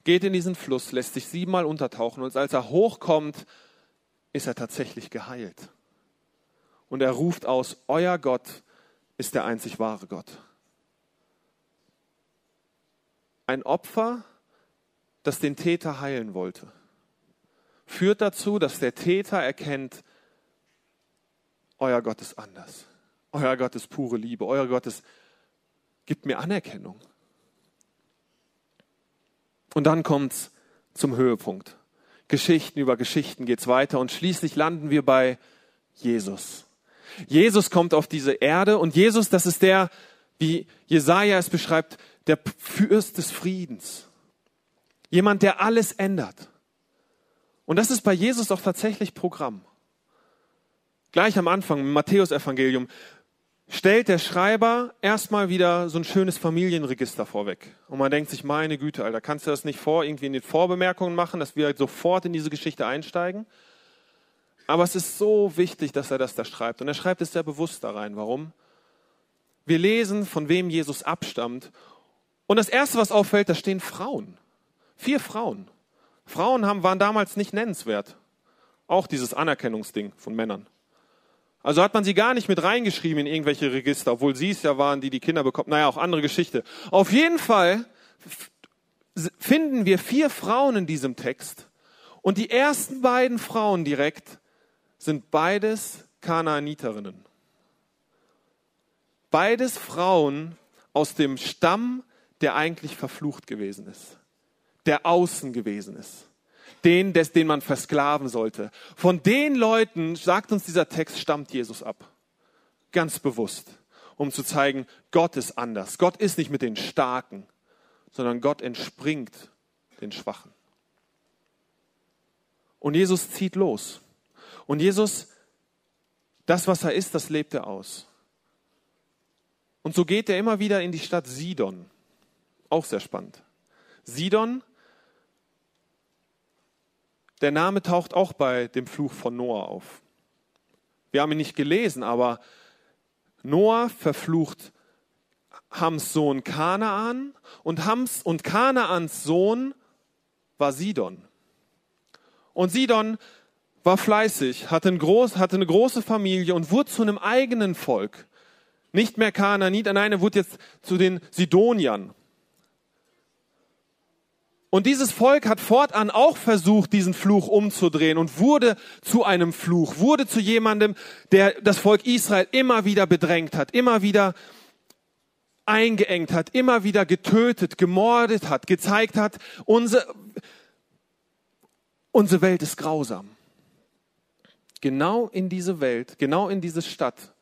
A: Geht in diesen Fluss, lässt sich siebenmal untertauchen und als er hochkommt, ist er tatsächlich geheilt. Und er ruft aus, euer Gott ist der einzig wahre Gott. Ein Opfer, das den Täter heilen wollte, führt dazu, dass der Täter erkennt, euer Gott ist anders. Euer Gott ist pure Liebe. Euer Gott ist, gibt mir Anerkennung. Und dann kommt's zum Höhepunkt. Geschichten über Geschichten geht's weiter und schließlich landen wir bei Jesus. Jesus kommt auf diese Erde und Jesus, das ist der, wie Jesaja es beschreibt, der Fürst des Friedens. Jemand, der alles ändert. Und das ist bei Jesus auch tatsächlich Programm. Gleich am Anfang im Matthäusevangelium stellt der Schreiber erstmal wieder so ein schönes Familienregister vorweg. Und man denkt sich, meine Güte, Alter, kannst du das nicht vor, irgendwie in den Vorbemerkungen machen, dass wir halt sofort in diese Geschichte einsteigen? Aber es ist so wichtig, dass er das da schreibt. Und er schreibt es sehr bewusst da rein. Warum? Wir lesen, von wem Jesus abstammt. Und das Erste, was auffällt, da stehen Frauen. Vier Frauen. Frauen haben, waren damals nicht nennenswert. Auch dieses Anerkennungsding von Männern. Also hat man sie gar nicht mit reingeschrieben in irgendwelche Register, obwohl sie es ja waren, die die Kinder bekommen. Naja, auch andere Geschichte. Auf jeden Fall finden wir vier Frauen in diesem Text. Und die ersten beiden Frauen direkt sind beides Kanaaniterinnen. Beides Frauen aus dem Stamm, der eigentlich verflucht gewesen ist, der außen gewesen ist den, des, den man versklaven sollte. Von den Leuten, sagt uns dieser Text, stammt Jesus ab. Ganz bewusst, um zu zeigen, Gott ist anders. Gott ist nicht mit den Starken, sondern Gott entspringt den Schwachen. Und Jesus zieht los. Und Jesus, das, was er ist, das lebt er aus. Und so geht er immer wieder in die Stadt Sidon. Auch sehr spannend. Sidon der Name taucht auch bei dem Fluch von Noah auf. Wir haben ihn nicht gelesen, aber Noah verflucht Hams Sohn Kanaan und Hams und Kanaans Sohn war Sidon. Und Sidon war fleißig, hatte, groß, hatte eine große Familie und wurde zu einem eigenen Volk. Nicht mehr Kanaanit, nein, er wurde jetzt zu den Sidoniern. Und dieses Volk hat fortan auch versucht, diesen Fluch umzudrehen und wurde zu einem Fluch, wurde zu jemandem, der das Volk Israel immer wieder bedrängt hat, immer wieder eingeengt hat, immer wieder getötet, gemordet hat, gezeigt hat, unsere, unsere Welt ist grausam. Genau in diese Welt, genau in diese Stadt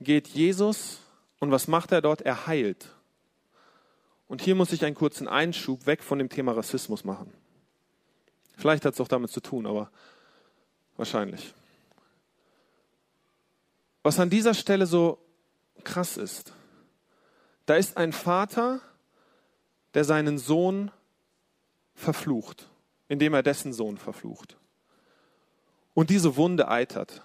A: geht Jesus und was macht er dort? Er heilt. Und hier muss ich einen kurzen Einschub weg von dem Thema Rassismus machen. Vielleicht hat es auch damit zu tun, aber wahrscheinlich. Was an dieser Stelle so krass ist, da ist ein Vater, der seinen Sohn verflucht, indem er dessen Sohn verflucht. Und diese Wunde eitert.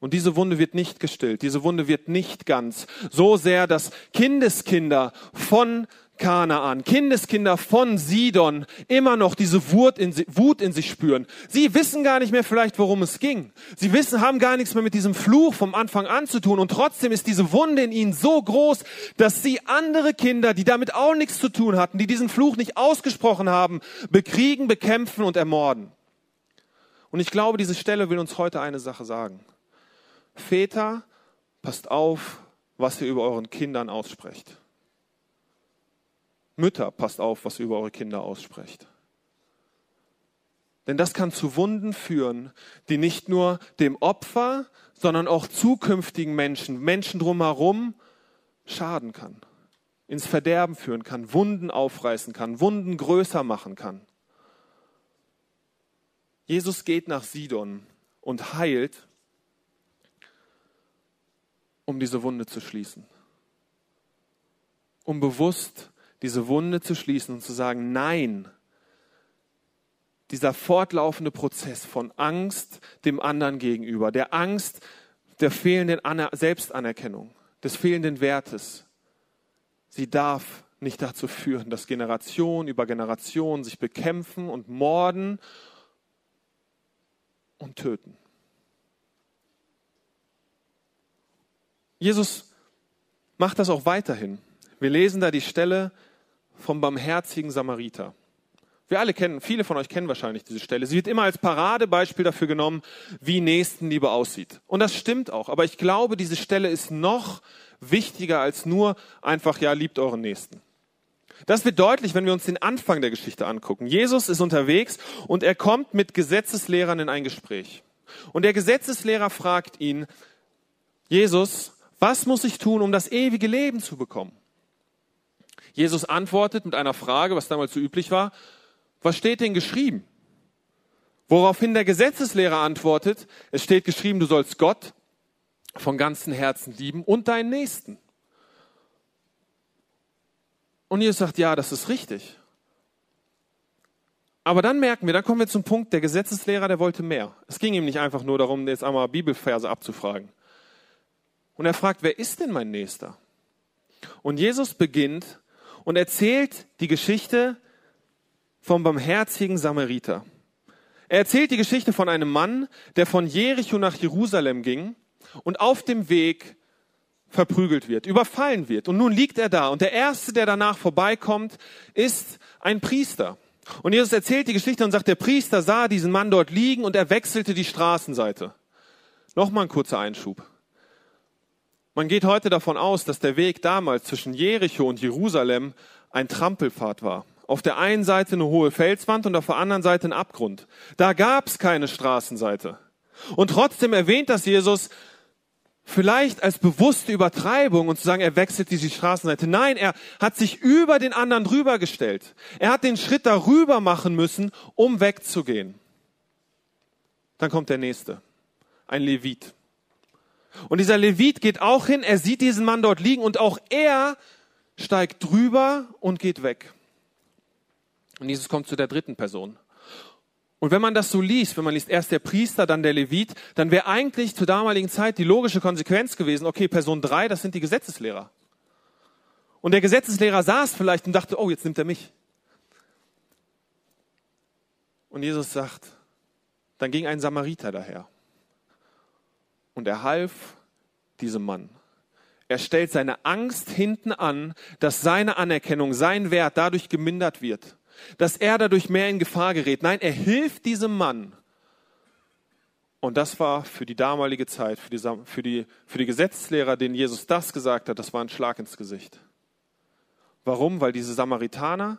A: Und diese Wunde wird nicht gestillt, diese Wunde wird nicht ganz. So sehr, dass Kindeskinder von Kanaan, Kindeskinder von Sidon immer noch diese Wut in, Wut in sich spüren. Sie wissen gar nicht mehr vielleicht, worum es ging. Sie wissen, haben gar nichts mehr mit diesem Fluch vom Anfang an zu tun. Und trotzdem ist diese Wunde in ihnen so groß, dass sie andere Kinder, die damit auch nichts zu tun hatten, die diesen Fluch nicht ausgesprochen haben, bekriegen, bekämpfen und ermorden. Und ich glaube, diese Stelle will uns heute eine Sache sagen. Väter, passt auf, was ihr über euren Kindern aussprecht. Mütter, passt auf, was ihr über eure Kinder aussprecht. Denn das kann zu Wunden führen, die nicht nur dem Opfer, sondern auch zukünftigen Menschen, Menschen drumherum schaden kann, ins Verderben führen kann, Wunden aufreißen kann, Wunden größer machen kann. Jesus geht nach Sidon und heilt, um diese Wunde zu schließen. Um bewusst diese Wunde zu schließen und zu sagen, nein, dieser fortlaufende Prozess von Angst dem anderen gegenüber, der Angst der fehlenden Selbstanerkennung, des fehlenden Wertes, sie darf nicht dazu führen, dass Generation über Generation sich bekämpfen und morden und töten. Jesus macht das auch weiterhin. Wir lesen da die Stelle vom barmherzigen Samariter. Wir alle kennen, viele von euch kennen wahrscheinlich diese Stelle. Sie wird immer als Paradebeispiel dafür genommen, wie Nächstenliebe aussieht. Und das stimmt auch. Aber ich glaube, diese Stelle ist noch wichtiger als nur einfach, ja, liebt euren Nächsten. Das wird deutlich, wenn wir uns den Anfang der Geschichte angucken. Jesus ist unterwegs und er kommt mit Gesetzeslehrern in ein Gespräch. Und der Gesetzeslehrer fragt ihn, Jesus, was muss ich tun, um das ewige Leben zu bekommen? Jesus antwortet mit einer Frage, was damals so üblich war, was steht denn geschrieben? Woraufhin der Gesetzeslehrer antwortet, es steht geschrieben, du sollst Gott von ganzem Herzen lieben und deinen Nächsten. Und Jesus sagt, ja, das ist richtig. Aber dann merken wir, dann kommen wir zum Punkt, der Gesetzeslehrer, der wollte mehr. Es ging ihm nicht einfach nur darum, jetzt einmal Bibelverse abzufragen. Und er fragt, wer ist denn mein Nächster? Und Jesus beginnt und erzählt die Geschichte vom barmherzigen Samariter. Er erzählt die Geschichte von einem Mann, der von Jericho nach Jerusalem ging und auf dem Weg verprügelt wird, überfallen wird. Und nun liegt er da und der Erste, der danach vorbeikommt, ist ein Priester. Und Jesus erzählt die Geschichte und sagt, der Priester sah diesen Mann dort liegen und er wechselte die Straßenseite. Nochmal ein kurzer Einschub. Man geht heute davon aus, dass der Weg damals zwischen Jericho und Jerusalem ein Trampelpfad war. Auf der einen Seite eine hohe Felswand und auf der anderen Seite ein Abgrund. Da gab es keine Straßenseite. Und trotzdem erwähnt das Jesus vielleicht als bewusste Übertreibung und zu sagen, er wechselt diese Straßenseite. Nein, er hat sich über den anderen drüber gestellt. Er hat den Schritt darüber machen müssen, um wegzugehen. Dann kommt der nächste. Ein Levit. Und dieser Levit geht auch hin, er sieht diesen Mann dort liegen und auch er steigt drüber und geht weg. Und Jesus kommt zu der dritten Person. Und wenn man das so liest, wenn man liest erst der Priester, dann der Levit, dann wäre eigentlich zur damaligen Zeit die logische Konsequenz gewesen, okay, Person drei, das sind die Gesetzeslehrer. Und der Gesetzeslehrer saß vielleicht und dachte, oh, jetzt nimmt er mich. Und Jesus sagt, dann ging ein Samariter daher. Und er half diesem Mann. Er stellt seine Angst hinten an, dass seine Anerkennung, sein Wert dadurch gemindert wird. dass er dadurch mehr in Gefahr gerät. Nein, er hilft diesem Mann. Und das war für die damalige Zeit, für die, für die, für die Gesetzlehrer, denen Jesus das gesagt hat, das war ein Schlag ins Gesicht. Warum? Weil diese Samaritaner,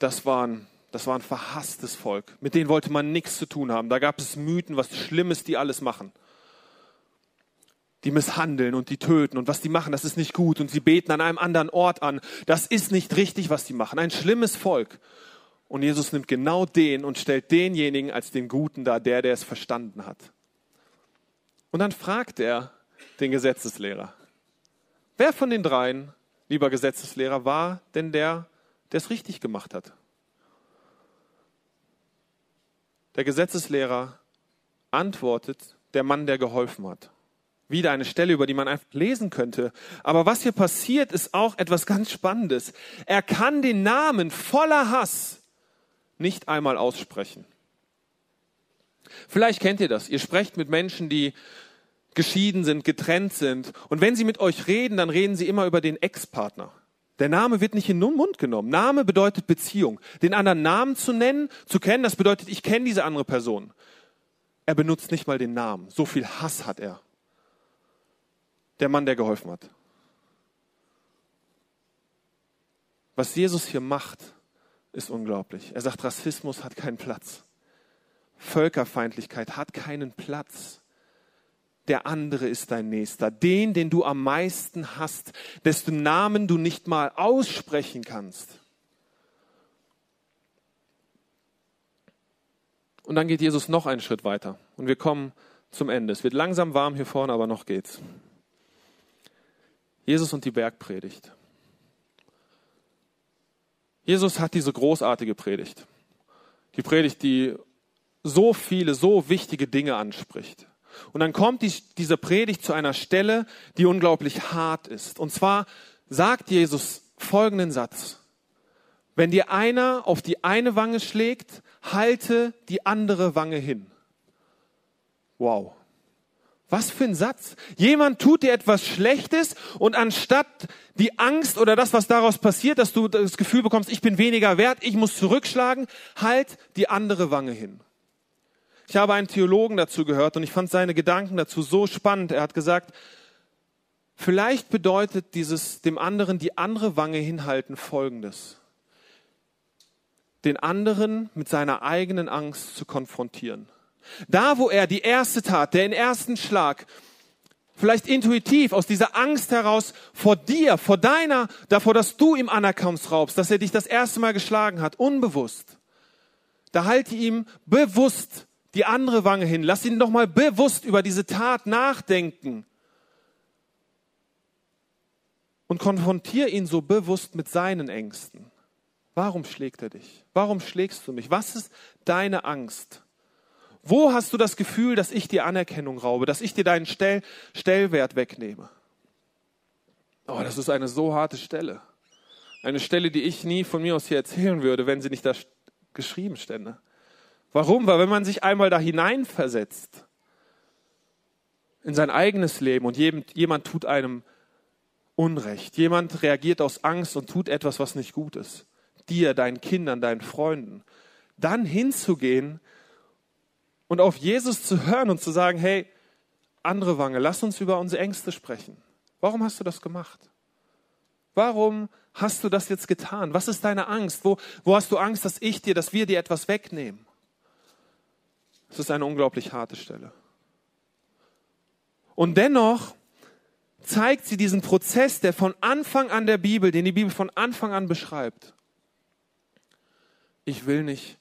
A: das waren, das war ein verhasstes Volk. Mit denen wollte man nichts zu tun haben. Da gab es Mythen, was Schlimmes die alles machen. Die misshandeln und die töten und was die machen, das ist nicht gut und sie beten an einem anderen Ort an. Das ist nicht richtig, was die machen. Ein schlimmes Volk. Und Jesus nimmt genau den und stellt denjenigen als den Guten dar, der, der es verstanden hat. Und dann fragt er den Gesetzeslehrer, wer von den dreien, lieber Gesetzeslehrer, war denn der, der es richtig gemacht hat? Der Gesetzeslehrer antwortet, der Mann, der geholfen hat. Wieder eine Stelle, über die man einfach lesen könnte. Aber was hier passiert, ist auch etwas ganz Spannendes. Er kann den Namen voller Hass nicht einmal aussprechen. Vielleicht kennt ihr das. Ihr sprecht mit Menschen, die geschieden sind, getrennt sind. Und wenn sie mit euch reden, dann reden sie immer über den Ex-Partner. Der Name wird nicht in den Mund genommen. Name bedeutet Beziehung. Den anderen Namen zu nennen, zu kennen, das bedeutet, ich kenne diese andere Person. Er benutzt nicht mal den Namen. So viel Hass hat er. Der Mann, der geholfen hat. Was Jesus hier macht, ist unglaublich. Er sagt, Rassismus hat keinen Platz. Völkerfeindlichkeit hat keinen Platz. Der andere ist dein Nächster. Den, den du am meisten hast, dessen Namen du nicht mal aussprechen kannst. Und dann geht Jesus noch einen Schritt weiter. Und wir kommen zum Ende. Es wird langsam warm hier vorne, aber noch geht's. Jesus und die Bergpredigt. Jesus hat diese großartige Predigt. Die Predigt, die so viele, so wichtige Dinge anspricht. Und dann kommt die, diese Predigt zu einer Stelle, die unglaublich hart ist. Und zwar sagt Jesus folgenden Satz. Wenn dir einer auf die eine Wange schlägt, halte die andere Wange hin. Wow. Was für ein Satz. Jemand tut dir etwas Schlechtes und anstatt die Angst oder das, was daraus passiert, dass du das Gefühl bekommst, ich bin weniger wert, ich muss zurückschlagen, halt die andere Wange hin. Ich habe einen Theologen dazu gehört und ich fand seine Gedanken dazu so spannend. Er hat gesagt, vielleicht bedeutet dieses dem anderen die andere Wange hinhalten Folgendes. Den anderen mit seiner eigenen Angst zu konfrontieren. Da, wo er die erste Tat, den ersten Schlag, vielleicht intuitiv aus dieser Angst heraus vor dir, vor deiner, davor, dass du ihm Anerkennungs raubst, dass er dich das erste Mal geschlagen hat, unbewusst. Da halte ihm bewusst die andere Wange hin. Lass ihn doch mal bewusst über diese Tat nachdenken. Und konfrontier ihn so bewusst mit seinen Ängsten. Warum schlägt er dich? Warum schlägst du mich? Was ist deine Angst? Wo hast du das Gefühl, dass ich dir Anerkennung raube, dass ich dir deinen Stell Stellwert wegnehme? Oh, das ist eine so harte Stelle. Eine Stelle, die ich nie von mir aus hier erzählen würde, wenn sie nicht da geschrieben stände. Warum? Weil wenn man sich einmal da hineinversetzt in sein eigenes Leben und jemand tut einem Unrecht, jemand reagiert aus Angst und tut etwas, was nicht gut ist, dir, deinen Kindern, deinen Freunden, dann hinzugehen und auf Jesus zu hören und zu sagen, hey, andere Wange, lass uns über unsere Ängste sprechen. Warum hast du das gemacht? Warum hast du das jetzt getan? Was ist deine Angst? Wo, wo hast du Angst, dass ich dir, dass wir dir etwas wegnehmen? Es ist eine unglaublich harte Stelle. Und dennoch zeigt sie diesen Prozess, der von Anfang an der Bibel, den die Bibel von Anfang an beschreibt. Ich will nicht,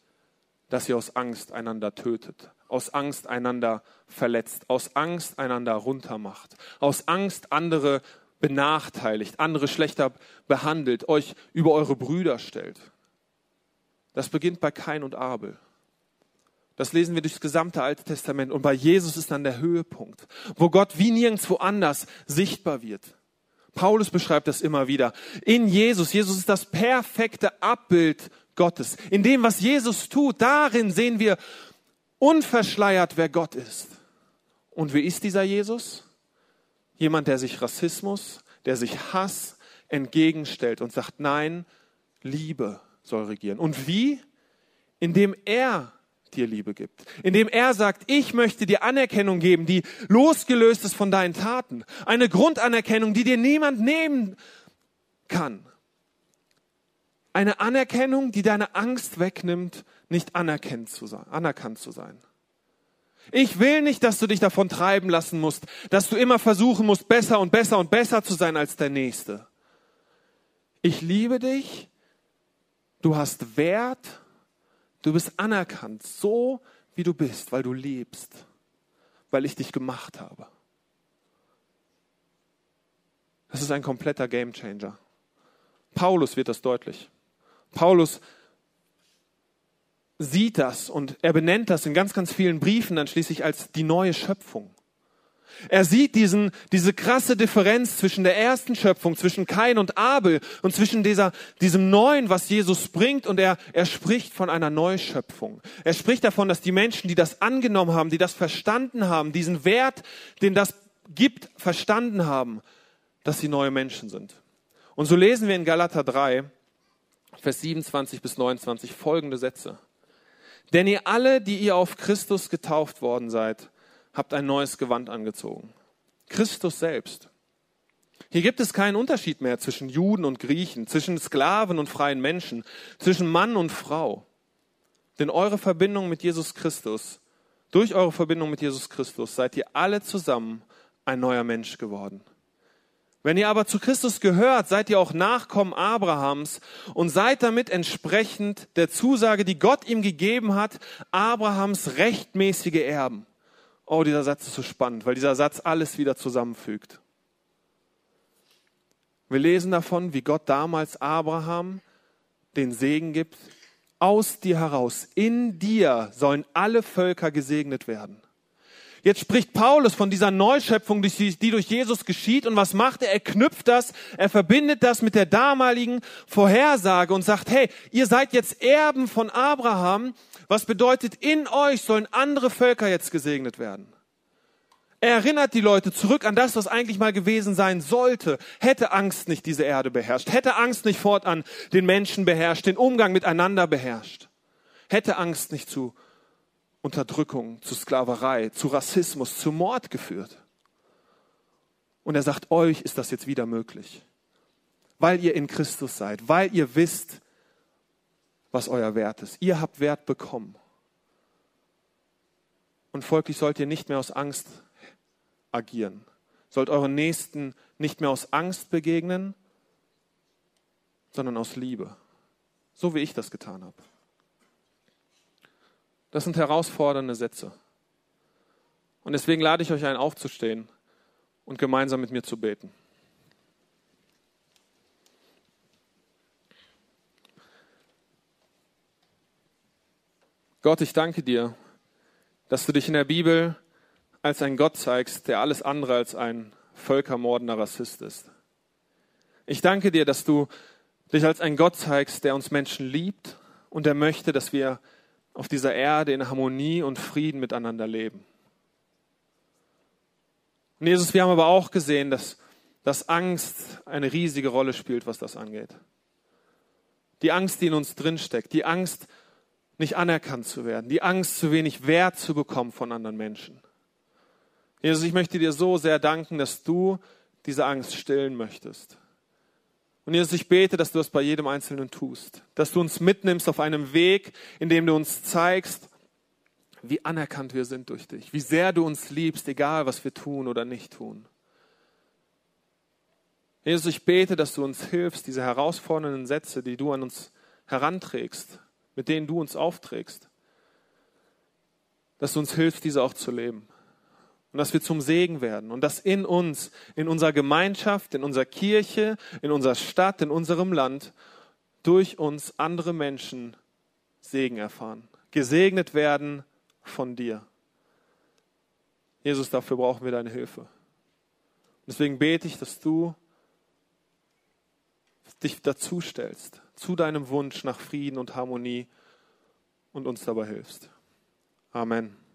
A: dass ihr aus Angst einander tötet aus Angst einander verletzt, aus Angst einander runtermacht, aus Angst andere benachteiligt, andere schlechter behandelt, euch über eure Brüder stellt. Das beginnt bei Kain und Abel. Das lesen wir durchs gesamte Alte Testament. Und bei Jesus ist dann der Höhepunkt, wo Gott wie nirgendwo anders sichtbar wird. Paulus beschreibt das immer wieder. In Jesus, Jesus ist das perfekte Abbild Gottes. In dem, was Jesus tut, darin sehen wir unverschleiert, wer Gott ist. Und wie ist dieser Jesus? Jemand, der sich Rassismus, der sich Hass entgegenstellt und sagt, nein, Liebe soll regieren. Und wie? Indem er dir Liebe gibt. Indem er sagt, ich möchte dir Anerkennung geben, die losgelöst ist von deinen Taten. Eine Grundanerkennung, die dir niemand nehmen kann. Eine Anerkennung, die deine Angst wegnimmt, nicht anerkannt zu sein. Anerkannt zu sein. Ich will nicht, dass du dich davon treiben lassen musst, dass du immer versuchen musst, besser und besser und besser zu sein als der Nächste. Ich liebe dich, du hast Wert, du bist anerkannt, so wie du bist, weil du liebst, weil ich dich gemacht habe. Das ist ein kompletter Gamechanger. Paulus wird das deutlich. Paulus sieht das und er benennt das in ganz, ganz vielen Briefen dann schließlich als die neue Schöpfung. Er sieht diesen, diese krasse Differenz zwischen der ersten Schöpfung, zwischen Kain und Abel und zwischen dieser, diesem Neuen, was Jesus bringt und er, er spricht von einer Neuschöpfung. Er spricht davon, dass die Menschen, die das angenommen haben, die das verstanden haben, diesen Wert, den das gibt, verstanden haben, dass sie neue Menschen sind. Und so lesen wir in Galater 3, Vers 27 bis 29 folgende Sätze. Denn ihr alle, die ihr auf Christus getauft worden seid, habt ein neues Gewand angezogen. Christus selbst. Hier gibt es keinen Unterschied mehr zwischen Juden und Griechen, zwischen Sklaven und freien Menschen, zwischen Mann und Frau. Denn eure Verbindung mit Jesus Christus, durch eure Verbindung mit Jesus Christus seid ihr alle zusammen ein neuer Mensch geworden. Wenn ihr aber zu Christus gehört, seid ihr auch Nachkommen Abrahams und seid damit entsprechend der Zusage, die Gott ihm gegeben hat, Abrahams rechtmäßige Erben. Oh, dieser Satz ist so spannend, weil dieser Satz alles wieder zusammenfügt. Wir lesen davon, wie Gott damals Abraham den Segen gibt. Aus dir heraus, in dir sollen alle Völker gesegnet werden. Jetzt spricht Paulus von dieser Neuschöpfung, die durch Jesus geschieht. Und was macht er? Er knüpft das, er verbindet das mit der damaligen Vorhersage und sagt, hey, ihr seid jetzt Erben von Abraham. Was bedeutet, in euch sollen andere Völker jetzt gesegnet werden. Er erinnert die Leute zurück an das, was eigentlich mal gewesen sein sollte. Hätte Angst nicht diese Erde beherrscht, hätte Angst nicht fortan den Menschen beherrscht, den Umgang miteinander beherrscht, hätte Angst nicht zu Unterdrückung, zu Sklaverei, zu Rassismus, zu Mord geführt. Und er sagt, euch ist das jetzt wieder möglich, weil ihr in Christus seid, weil ihr wisst, was euer Wert ist. Ihr habt Wert bekommen. Und folglich sollt ihr nicht mehr aus Angst agieren, sollt euren Nächsten nicht mehr aus Angst begegnen, sondern aus Liebe, so wie ich das getan habe. Das sind herausfordernde Sätze. Und deswegen lade ich euch ein, aufzustehen und gemeinsam mit mir zu beten. Gott, ich danke dir, dass du dich in der Bibel als ein Gott zeigst, der alles andere als ein völkermordender Rassist ist. Ich danke dir, dass du dich als ein Gott zeigst, der uns Menschen liebt und der möchte, dass wir auf dieser Erde in Harmonie und Frieden miteinander leben. Und Jesus, wir haben aber auch gesehen, dass, dass Angst eine riesige Rolle spielt, was das angeht. Die Angst, die in uns drinsteckt, die Angst, nicht anerkannt zu werden, die Angst, zu wenig Wert zu bekommen von anderen Menschen. Jesus, ich möchte dir so sehr danken, dass du diese Angst stillen möchtest. Und Jesus, ich bete, dass du das bei jedem Einzelnen tust, dass du uns mitnimmst auf einem Weg, in dem du uns zeigst, wie anerkannt wir sind durch dich, wie sehr du uns liebst, egal was wir tun oder nicht tun. Jesus, ich bete, dass du uns hilfst, diese herausfordernden Sätze, die du an uns heranträgst, mit denen du uns aufträgst, dass du uns hilfst, diese auch zu leben und dass wir zum Segen werden und dass in uns, in unserer Gemeinschaft, in unserer Kirche, in unserer Stadt, in unserem Land durch uns andere Menschen Segen erfahren, gesegnet werden von dir. Jesus, dafür brauchen wir deine Hilfe. Deswegen bete ich, dass du dich dazu stellst, zu deinem Wunsch nach Frieden und Harmonie und uns dabei hilfst. Amen.